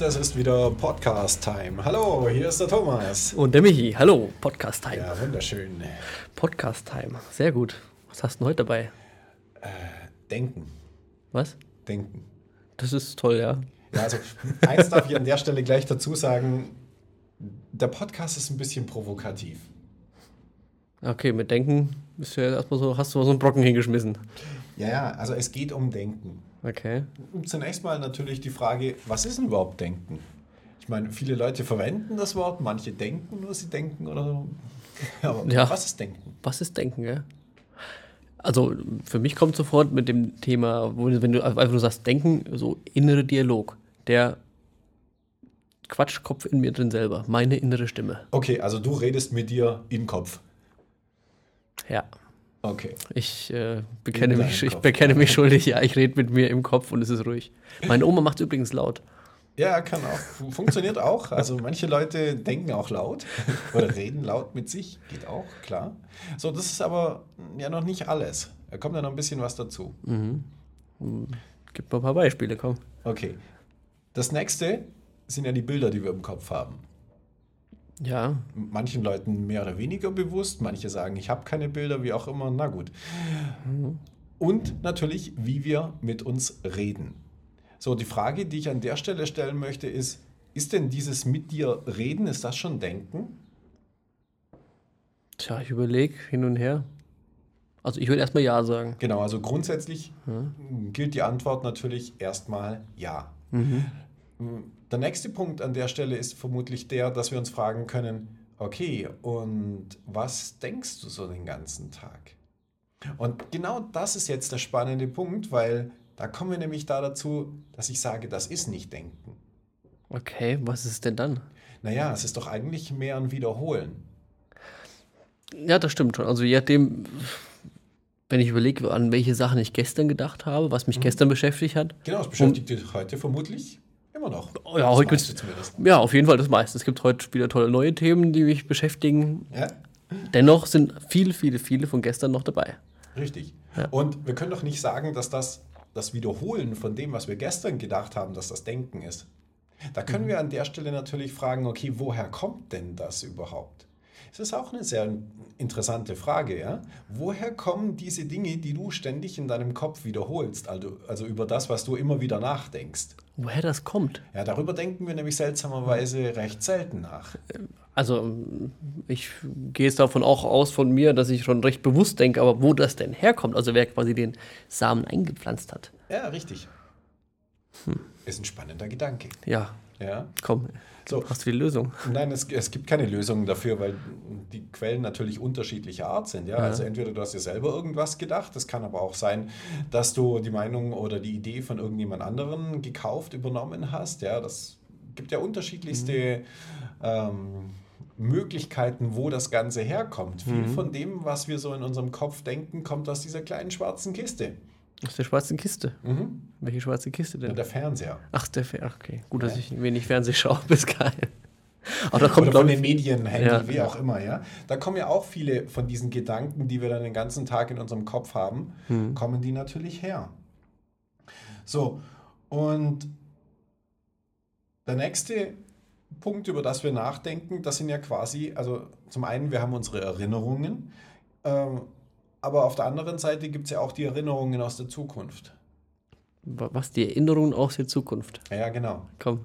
Und das ist wieder Podcast-Time. Hallo, hier ist der Thomas. Und der Michi. Hallo, Podcast-Time. Ja, wunderschön. Podcast-Time. Sehr gut. Was hast du denn heute dabei? Denken. Was? Denken. Das ist toll, ja. Ja, also eins darf ich an der Stelle gleich dazu sagen. Der Podcast ist ein bisschen provokativ. Okay, mit Denken bist du ja erstmal so, hast du mal so einen Brocken hingeschmissen. Ja, ja, also es geht um Denken. Okay. Zunächst mal natürlich die Frage, was ist denn überhaupt Denken? Ich meine, viele Leute verwenden das Wort, manche denken nur, sie denken oder so. Aber Ja. was ist Denken? Was ist Denken, ja? Also für mich kommt sofort mit dem Thema, wenn du einfach nur sagst, Denken, so innere Dialog. Der Quatschkopf in mir drin selber. Meine innere Stimme. Okay, also du redest mit dir im Kopf. Ja. Okay. Ich äh, bekenne, mich, ich Kopf, bekenne mich schuldig, ja, ich rede mit mir im Kopf und es ist ruhig. Meine Oma macht übrigens laut. Ja, kann auch. Funktioniert auch. Also manche Leute denken auch laut oder reden laut mit sich. Geht auch, klar. So, das ist aber ja noch nicht alles. Da kommt ja noch ein bisschen was dazu. Gib mal ein paar Beispiele, komm. Okay. Das nächste sind ja die Bilder, die wir im Kopf haben. Ja, Manchen Leuten mehr oder weniger bewusst, manche sagen, ich habe keine Bilder, wie auch immer. Na gut. Und natürlich, wie wir mit uns reden. So, die Frage, die ich an der Stelle stellen möchte, ist, ist denn dieses mit dir reden, ist das schon Denken? tja, ich überlege hin und her. Also ich würde erstmal Ja sagen. Genau, also grundsätzlich gilt die Antwort natürlich erstmal ja. Der nächste Punkt an der Stelle ist vermutlich der, dass wir uns fragen können, okay, und was denkst du so den ganzen Tag? Und genau das ist jetzt der spannende Punkt, weil da kommen wir nämlich da dazu, dass ich sage, das ist nicht Denken. Okay, was ist denn dann? Naja, es ist doch eigentlich mehr ein Wiederholen. Ja, das stimmt schon. Also je nachdem, wenn ich überlege, an welche Sachen ich gestern gedacht habe, was mich gestern beschäftigt hat. Genau, es beschäftigt dich heute vermutlich immer noch. Ja, heute gibt's-. Ja, auf jeden Fall das meiste. Es gibt heute wieder tolle neue Themen, die mich beschäftigen. Ja? Dennoch sind viele, viele, viele von gestern noch dabei. Richtig. Ja. Und wir können doch nicht sagen, dass das das Wiederholen von dem, was wir gestern gedacht haben, dass das Denken ist. Da können wir an der Stelle natürlich fragen, okay, woher kommt denn das überhaupt? Das ist auch eine sehr interessante Frage, ja? Woher kommen diese Dinge, die du ständig in deinem Kopf wiederholst, also, also über das, was du immer wieder nachdenkst? Woher das kommt? Ja, darüber denken wir nämlich seltsamerweise recht selten nach. Also ich gehe jetzt davon auch aus von mir, dass ich schon recht bewusst denke, aber wo das denn herkommt, also wer quasi den Samen eingepflanzt hat. Ja, richtig. Ist ein spannender Gedanke. Ja, Ja. komm, So. hast du die Lösung? Nein, es, es gibt keine Lösung dafür, weil die Quellen natürlich unterschiedlicher Art sind. Ja? Also entweder du hast dir selber irgendwas gedacht, es kann aber auch sein, dass du die Meinung oder die Idee von irgendjemand anderen gekauft, übernommen hast. Ja, das gibt ja unterschiedlichste ähm, Möglichkeiten, wo das Ganze herkommt. Viel von dem, was wir so in unserem Kopf denken, kommt aus dieser kleinen schwarzen Kiste. Aus der schwarzen Kiste. Mhm. Welche schwarze Kiste denn? Der Fernseher. Ach, der Fer ach, okay. Gut, dass ich wenig Fernseh schaue, ist geil. Aber da Oder kommt, von glaube den Medien, Handy, Ja. wie auch immer, ja. Da kommen ja auch viele von diesen Gedanken, die wir dann den ganzen Tag in unserem Kopf haben, Hm. kommen die natürlich her. So, und der nächste Punkt, über das wir nachdenken, das sind ja quasi, also zum einen, wir haben unsere Erinnerungen, ähm, aber auf der anderen Seite gibt es ja auch die Erinnerungen aus der Zukunft. was die Erinnerungen aus der Zukunft. Ja, genau. Komm.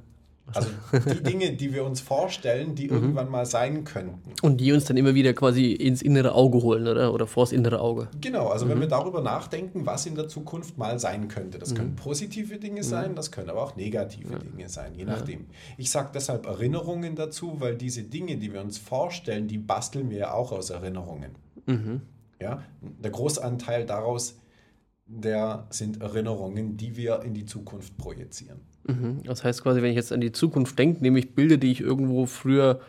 Also die Dinge, die wir uns vorstellen, Mhm. die irgendwann mal sein könnten. Und die uns dann immer wieder quasi ins innere Auge holen, oder? Oder vors innere Auge. Genau, also wenn wir darüber nachdenken, was in der Zukunft mal sein könnte. Das können positive Dinge sein, das können aber auch negative Dinge sein, je nachdem. Ich sage deshalb Erinnerungen dazu, weil diese Dinge, die wir uns vorstellen, die basteln wir ja auch aus Erinnerungen. Ja, der Großanteil daraus, der sind Erinnerungen, die wir in die Zukunft projizieren. Mhm. Das heißt quasi, wenn ich jetzt an die Zukunft denke, nehme ich Bilder, die ich irgendwo früher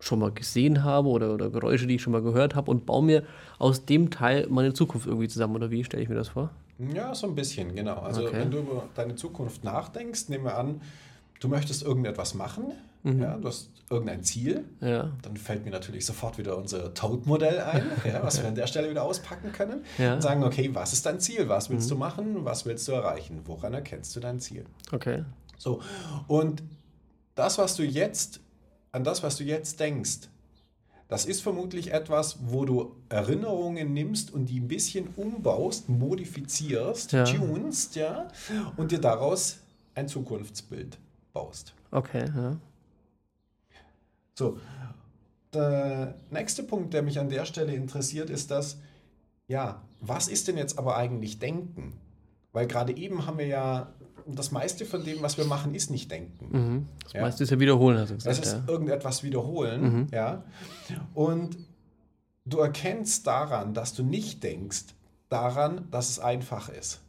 schon mal gesehen habe oder, oder Geräusche, die ich schon mal gehört habe und baue mir aus dem Teil meine Zukunft irgendwie zusammen. Oder wie stelle ich mir das vor? Ja, so ein bisschen, genau. Also Okay. wenn du über deine Zukunft nachdenkst, nehmen wir an, du möchtest irgendetwas machen, Mhm. ja, du hast irgendein Ziel, Ja. dann fällt mir natürlich sofort wieder unser Toad-Modell ein, ja, was wir an der Stelle wieder auspacken können Ja. und sagen, okay, was ist dein Ziel? Was willst du machen? Was willst du erreichen? Woran erkennst du dein Ziel? Okay. So, und das, was du jetzt, an das, was du jetzt denkst, das ist vermutlich etwas, wo du Erinnerungen nimmst und die ein bisschen umbaust, modifizierst, tunst, ja, und dir daraus ein Zukunftsbild baust. Okay, ja. So, der nächste Punkt, der mich an der Stelle interessiert, ist das, ja, was ist denn jetzt aber eigentlich Denken? Weil gerade eben haben wir ja, das meiste von dem, was wir machen, ist nicht Denken. Mhm. Das Ja. meiste ist ja wiederholen, hast du Das gesagt. ist Ja. irgendetwas wiederholen, Mhm. ja. Und du erkennst daran, dass du nicht denkst, daran, dass es einfach ist.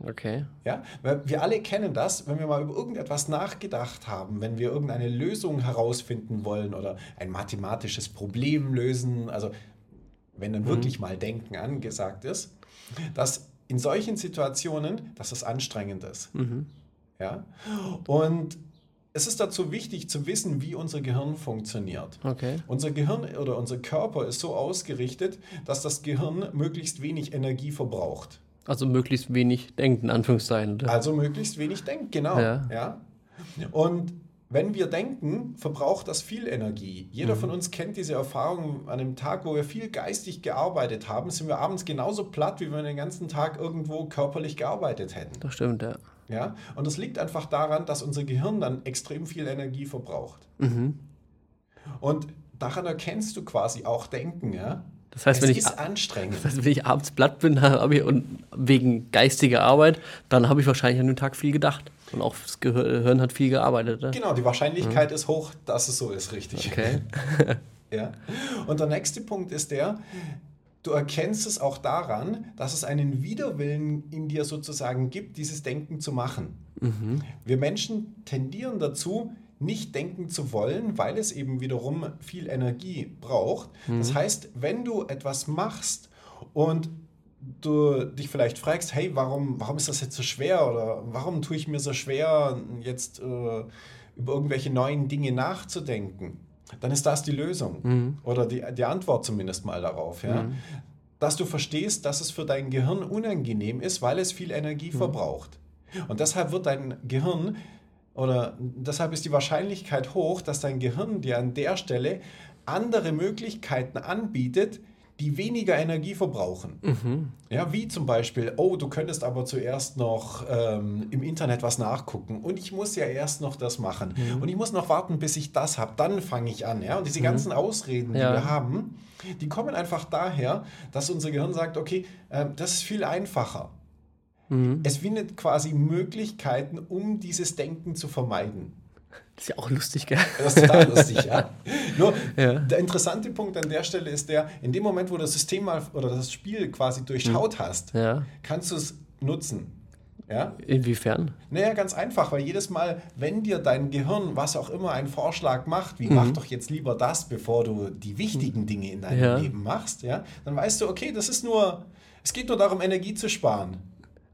Okay. Ja, weil wir alle kennen das, wenn wir mal über irgendetwas nachgedacht haben, wenn wir irgendeine Lösung herausfinden wollen oder ein mathematisches Problem lösen, also wenn dann wirklich mal Denken angesagt ist, dass in solchen Situationen, dass es anstrengend ist. Mhm. Ja? Und es ist dazu wichtig zu wissen, wie unser Gehirn funktioniert. Okay. Unser Gehirn oder unser Körper ist so ausgerichtet, dass das Gehirn möglichst wenig Energie verbraucht. Also möglichst wenig denken, Anführungszeichen. Oder? Also möglichst wenig denkt, genau. Ja. Ja. Und wenn wir denken, verbraucht das viel Energie. Jeder von uns kennt diese Erfahrung an einem Tag, wo wir viel geistig gearbeitet haben, sind wir abends genauso platt, wie wenn wir den ganzen Tag irgendwo körperlich gearbeitet hätten. Das stimmt, ja. Ja? Und das liegt einfach daran, dass unser Gehirn dann extrem viel Energie verbraucht. Mhm. Und daran erkennst du quasi auch Denken. Ja? Das heißt, es wenn ich, ist anstrengend. das heißt, wenn ich abends platt bin ich, und wegen geistiger Arbeit, dann habe ich wahrscheinlich an dem Tag viel gedacht. Und auch das Gehir- Gehirn hat viel gearbeitet. Ne? Genau, die Wahrscheinlichkeit ist hoch, dass es so ist, richtig. Okay. Ja? Und der nächste Punkt ist der, du erkennst es auch daran, dass es einen Widerwillen in dir sozusagen gibt, dieses Denken zu machen. Wir Menschen tendieren dazu, nicht denken zu wollen, weil es eben wiederum viel Energie braucht. Das heißt, wenn du etwas machst und du dich vielleicht fragst, hey, warum, warum ist das jetzt so schwer oder warum tue ich mir so schwer, jetzt äh, über irgendwelche neuen Dinge nachzudenken, dann ist das die Lösung oder die, die Antwort zumindest mal darauf. Ja? Dass du verstehst, dass es für dein Gehirn unangenehm ist, weil es viel Energie verbraucht. Und deshalb wird dein Gehirn oder deshalb ist die Wahrscheinlichkeit hoch, dass dein Gehirn dir an der Stelle andere Möglichkeiten anbietet, die weniger Energie verbrauchen. Ja, wie zum Beispiel, oh, du könntest aber zuerst noch ähm, im Internet was nachgucken und ich muss ja erst noch das machen und ich muss noch warten, bis ich das habe, dann fange ich an. Ja? Und diese ganzen Ausreden, die Ja. wir haben, die kommen einfach daher, dass unser Gehirn sagt, okay, ähm, das ist viel einfacher. Es findet quasi Möglichkeiten, um dieses Denken zu vermeiden. Das ist ja auch lustig, gell? Das ist total lustig, ja. Nur Ja. der interessante Punkt an der Stelle ist der, in dem Moment, wo du das System mal oder das Spiel quasi durchschaut hast, Ja. kannst du es nutzen. Ja? Inwiefern? Naja, ganz einfach, weil jedes Mal, wenn dir dein Gehirn, was auch immer, einen Vorschlag macht, wie mach doch jetzt lieber das, bevor du die wichtigen Dinge in deinem Ja. Leben machst, ja, dann weißt du, okay, das ist nur, es geht nur darum, Energie zu sparen.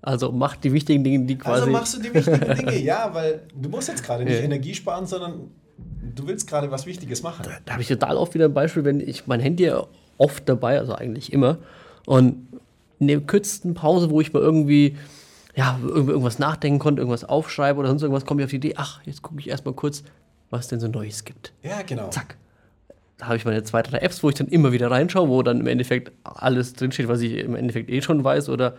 Also mach die wichtigen Dinge, die quasi. Also machst du die wichtigen Dinge, ja, weil du musst jetzt gerade nicht Ja. Energie sparen, sondern du willst gerade was Wichtiges machen. da habe ich total oft wieder ein Beispiel, wenn ich mein Handy ja oft dabei, also eigentlich immer, und in der kürzesten Pause, wo ich mal irgendwie ja, irgendwas nachdenken konnte, irgendwas aufschreibe oder sonst irgendwas, komme ich auf die Idee, ach, jetzt gucke ich erstmal kurz, was denn so Neues gibt. Ja, genau. Zack. Da habe ich meine zwei, drei Apps, wo ich dann immer wieder reinschaue, wo dann im Endeffekt alles drinsteht, was ich im Endeffekt eh schon weiß oder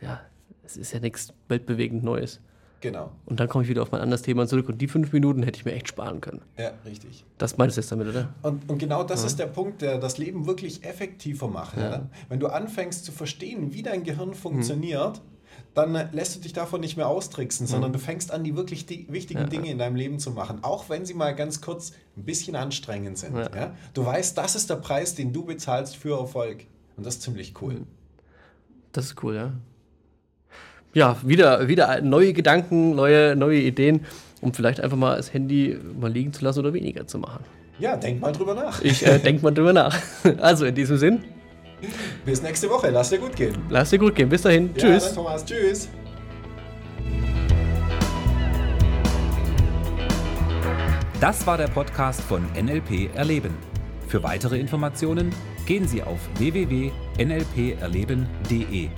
ja, es ist ja nichts weltbewegend Neues. Genau. Und dann komme ich wieder auf mein anderes Thema zurück und die fünf Minuten hätte ich mir echt sparen können. Ja, richtig. Das meinst du jetzt damit, oder? Und, und genau das ist der Punkt, der das Leben wirklich effektiver macht. Ja. Wenn du anfängst zu verstehen, wie dein Gehirn funktioniert, dann äh, lässt du dich davon nicht mehr austricksen, sondern du fängst an, die wirklich die wichtigen Dinge in deinem Leben zu machen, auch wenn sie mal ganz kurz ein bisschen anstrengend sind. Ja. Ja. Du weißt, das ist der Preis, den du bezahlst für Erfolg. Und das ist ziemlich cool. Das ist cool, ja. Ja, wieder, wieder neue Gedanken, neue, neue Ideen, um vielleicht einfach mal das Handy mal liegen zu lassen oder weniger zu machen. Ja, denk mal drüber nach. Ich äh, denke mal drüber nach. Also in diesem Sinn, Bis nächste Woche. Lass dir gut gehen. lass dir gut gehen. Bis dahin. Ja, Tschüss. dann Thomas. Tschüss. Das war der Podcast von NLP Erleben. Für weitere Informationen gehen Sie auf www.nlperleben.de.